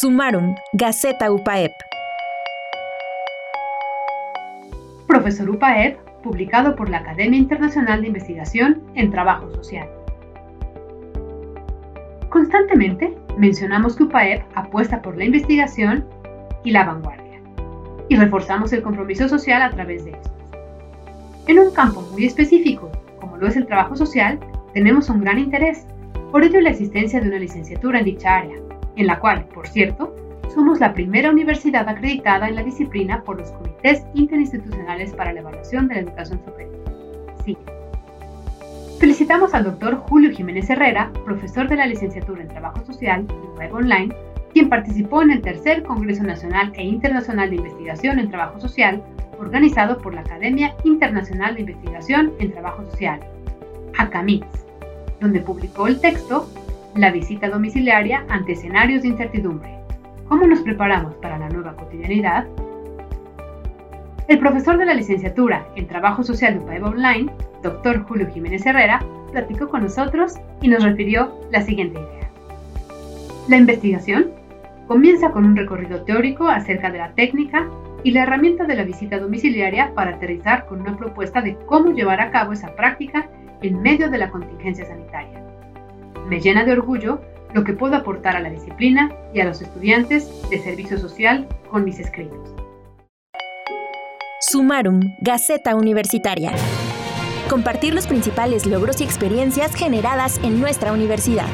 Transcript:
Sumaron, Gaceta UPAEP. Profesor UPAEP, publicado por la Academia Internacional de Investigación en Trabajo Social. Constantemente mencionamos que UPAEP apuesta por la investigación y la vanguardia, y reforzamos el compromiso social a través de esto. En un campo muy específico, como lo es el trabajo social, tenemos un gran interés, por ello la existencia de una licenciatura en dicha área, en la cual, por cierto, somos la primera universidad acreditada en la disciplina por los comités interinstitucionales para la evaluación de la educación superior. Sí. Felicitamos al doctor Julio Jiménez Herrera, profesor de la licenciatura en Trabajo Social y Web Online, quien participó en el tercer Congreso Nacional e Internacional de Investigación en Trabajo Social, organizado por la Academia Internacional de Investigación en Trabajo Social, ACAMITS, donde publicó el texto la visita domiciliaria ante escenarios de incertidumbre. ¿Cómo nos preparamos para la nueva cotidianidad? El profesor de la licenciatura en Trabajo Social de UPAEB Online, doctor Julio Jiménez Herrera, platicó con nosotros y nos refirió la siguiente idea. La investigación comienza con un recorrido teórico acerca de la técnica y la herramienta de la visita domiciliaria para aterrizar con una propuesta de cómo llevar a cabo esa práctica en medio de la contingencia sanitaria. Me llena de orgullo lo que puedo aportar a la disciplina y a los estudiantes de servicio social con mis escritos. Sumarum, Gaceta Universitaria. Compartir los principales logros y experiencias generadas en nuestra universidad.